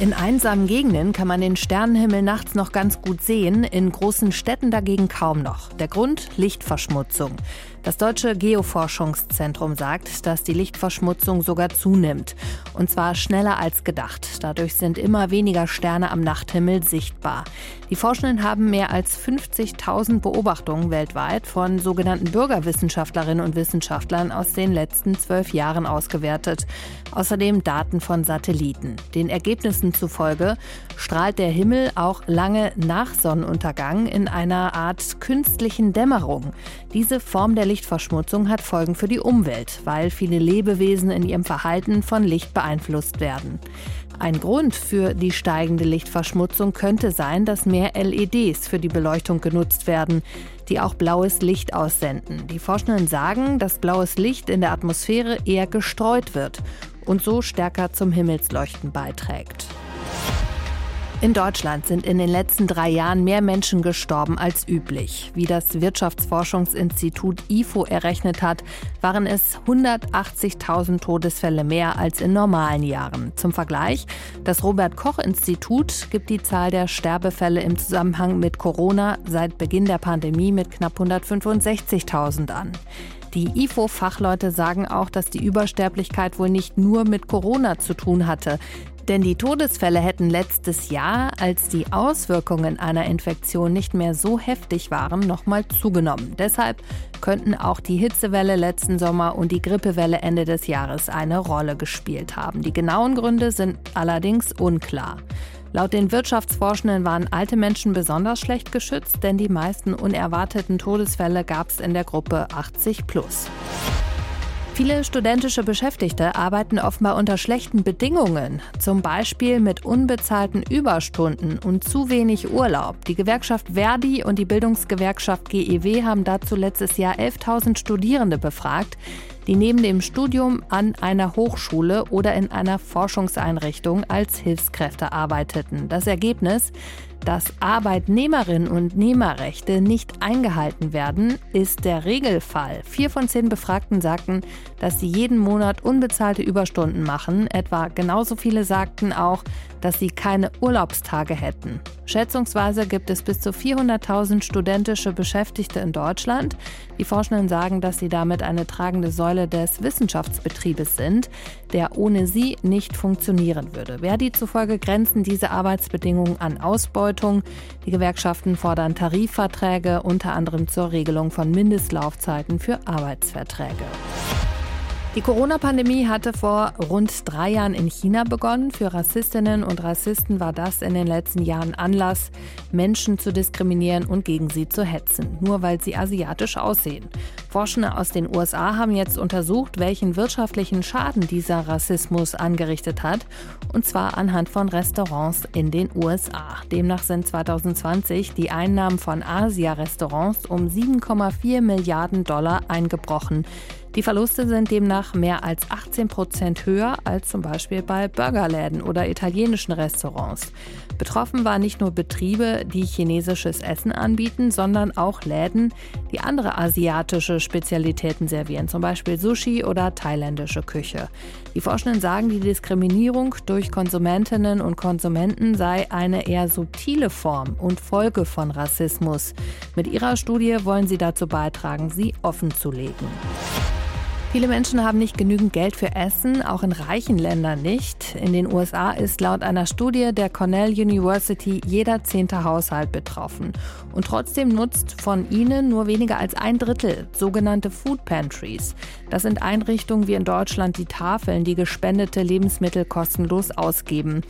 In einsamen Gegenden kann man den Sternenhimmel nachts noch ganz gut sehen, in großen Städten dagegen kaum noch. Der Grund? Lichtverschmutzung. Das Deutsche Geoforschungszentrum sagt, dass die Lichtverschmutzung sogar zunimmt. Und zwar schneller als gedacht. Dadurch sind immer weniger Sterne am Nachthimmel sichtbar. Die Forschenden haben mehr als 50.000 Beobachtungen weltweit von sogenannten Bürgerwissenschaftlerinnen und Wissenschaftlern aus den letzten zwölf Jahren ausgewertet. Außerdem Daten von Satelliten. Den Ergebnissen zufolge strahlt der Himmel auch lange nach Sonnenuntergang in einer Art künstlichen Dämmerung. Diese Form der Lichtverschmutzung hat Folgen für die Umwelt, weil viele Lebewesen in ihrem Verhalten von Licht beeinflusst werden. Ein Grund für die steigende Lichtverschmutzung könnte sein, dass mehr LEDs für die Beleuchtung genutzt werden, die auch blaues Licht aussenden. Die Forschenden sagen, dass blaues Licht in der Atmosphäre eher gestreut wird und so stärker zum Himmelsleuchten beiträgt. In Deutschland sind in den letzten drei Jahren mehr Menschen gestorben als üblich. Wie das Wirtschaftsforschungsinstitut IFO errechnet hat, waren es 180.000 Todesfälle mehr als in normalen Jahren. Zum Vergleich, das Robert Koch Institut gibt die Zahl der Sterbefälle im Zusammenhang mit Corona seit Beginn der Pandemie mit knapp 165.000 an. Die IFO-Fachleute sagen auch, dass die Übersterblichkeit wohl nicht nur mit Corona zu tun hatte. Denn die Todesfälle hätten letztes Jahr, als die Auswirkungen einer Infektion nicht mehr so heftig waren, nochmal zugenommen. Deshalb könnten auch die Hitzewelle letzten Sommer und die Grippewelle Ende des Jahres eine Rolle gespielt haben. Die genauen Gründe sind allerdings unklar. Laut den Wirtschaftsforschenden waren alte Menschen besonders schlecht geschützt, denn die meisten unerwarteten Todesfälle gab es in der Gruppe 80 plus. Viele studentische Beschäftigte arbeiten offenbar unter schlechten Bedingungen, zum Beispiel mit unbezahlten Überstunden und zu wenig Urlaub. Die Gewerkschaft Verdi und die Bildungsgewerkschaft GEW haben dazu letztes Jahr 11.000 Studierende befragt, die neben dem Studium an einer Hochschule oder in einer Forschungseinrichtung als Hilfskräfte arbeiteten. Das Ergebnis, dass Arbeitnehmerinnen und Nehmerrechte nicht eingehalten werden, ist der Regelfall. Vier von zehn Befragten sagten, dass sie jeden Monat unbezahlte Überstunden machen. Etwa genauso viele sagten auch, dass sie keine Urlaubstage hätten. Schätzungsweise gibt es bis zu 400.000 studentische Beschäftigte in Deutschland. Die Forschenden sagen, dass sie damit eine tragende Säule des Wissenschaftsbetriebes sind, der ohne sie nicht funktionieren würde. Verdi zufolge grenzen diese Arbeitsbedingungen an Ausbeutung. Die Gewerkschaften fordern Tarifverträge, unter anderem zur Regelung von Mindestlaufzeiten für Arbeitsverträge. Die Corona-Pandemie hatte vor rund drei Jahren in China begonnen. Für Rassistinnen und Rassisten war das in den letzten Jahren Anlass, Menschen zu diskriminieren und gegen sie zu hetzen, nur weil sie asiatisch aussehen. Forschende aus den USA haben jetzt untersucht, welchen wirtschaftlichen Schaden dieser Rassismus angerichtet hat, und zwar anhand von Restaurants in den USA. Demnach sind 2020 die Einnahmen von Asia-Restaurants um 7,4 Milliarden Dollar eingebrochen. Die Verluste sind demnach mehr als 18 Prozent höher als zum Beispiel bei Burgerläden oder italienischen Restaurants. Betroffen waren nicht nur Betriebe, die chinesisches Essen anbieten, sondern auch Läden, die andere asiatische Spezialitäten servieren, zum Beispiel Sushi oder thailändische Küche. Die Forschenden sagen, die Diskriminierung durch Konsumentinnen und Konsumenten sei eine eher subtile Form und Folge von Rassismus. Mit ihrer Studie wollen sie dazu beitragen, sie offenzulegen. Viele Menschen haben nicht genügend Geld für Essen, auch in reichen Ländern nicht. In den USA ist laut einer Studie der Cornell University jeder zehnte Haushalt betroffen. Und trotzdem nutzt von ihnen nur weniger als ein Drittel sogenannte Food Pantries. Das sind Einrichtungen wie in Deutschland die Tafeln, die gespendete Lebensmittel kostenlos ausgeben.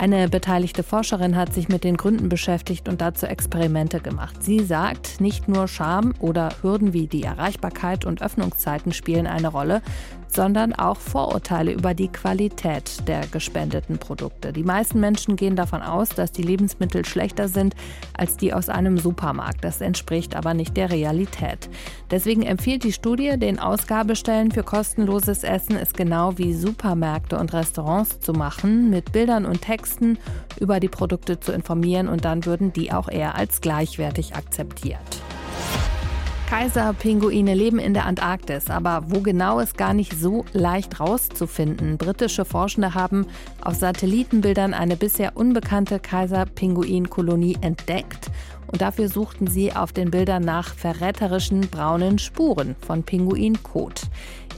Eine beteiligte Forscherin hat sich mit den Gründen beschäftigt und dazu Experimente gemacht. Sie sagt, nicht nur Scham oder Hürden wie die Erreichbarkeit und Öffnungszeiten spielen eine Rolle, sondern auch Vorurteile über die Qualität der gespendeten Produkte. Die meisten Menschen gehen davon aus, dass die Lebensmittel schlechter sind als die aus einem Supermarkt. Das entspricht aber nicht der Realität. Deswegen empfiehlt die Studie, den Ausgabestellen für kostenloses Essen es genau wie Supermärkte und Restaurants zu machen, mit Bildern und Texten über die Produkte zu informieren und dann würden die auch eher als gleichwertig akzeptiert. Kaiserpinguine leben in der Antarktis, aber wo genau ist gar nicht so leicht rauszufinden. Britische Forschende haben auf Satellitenbildern eine bisher unbekannte Kaiserpinguinkolonie entdeckt. Und dafür suchten sie auf den Bildern nach verräterischen braunen Spuren von Pinguinkot.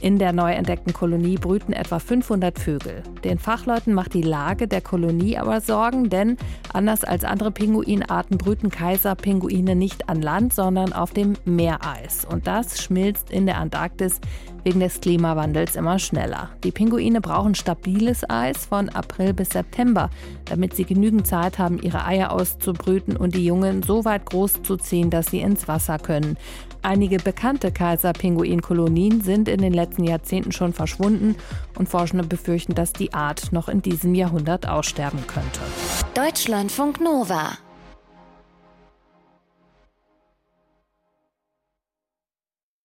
In der neu entdeckten Kolonie brüten etwa 500 Vögel. Den Fachleuten macht die Lage der Kolonie aber Sorgen, denn anders als andere Pinguinarten brüten Kaiserpinguine nicht an Land, sondern auf dem Meereis. Und das schmilzt in der Antarktis wegen des Klimawandels immer schneller. Die Pinguine brauchen stabiles Eis von April bis September, damit sie genügend Zeit haben, ihre Eier auszubrüten und die Jungen so weit groß zu ziehen, dass sie ins Wasser können. Einige bekannte Kaiserpinguinkolonien sind in den letzten Jahrzehnten schon verschwunden und Forschende befürchten, dass die Art noch in diesem Jahrhundert aussterben könnte. Deutschlandfunk Nova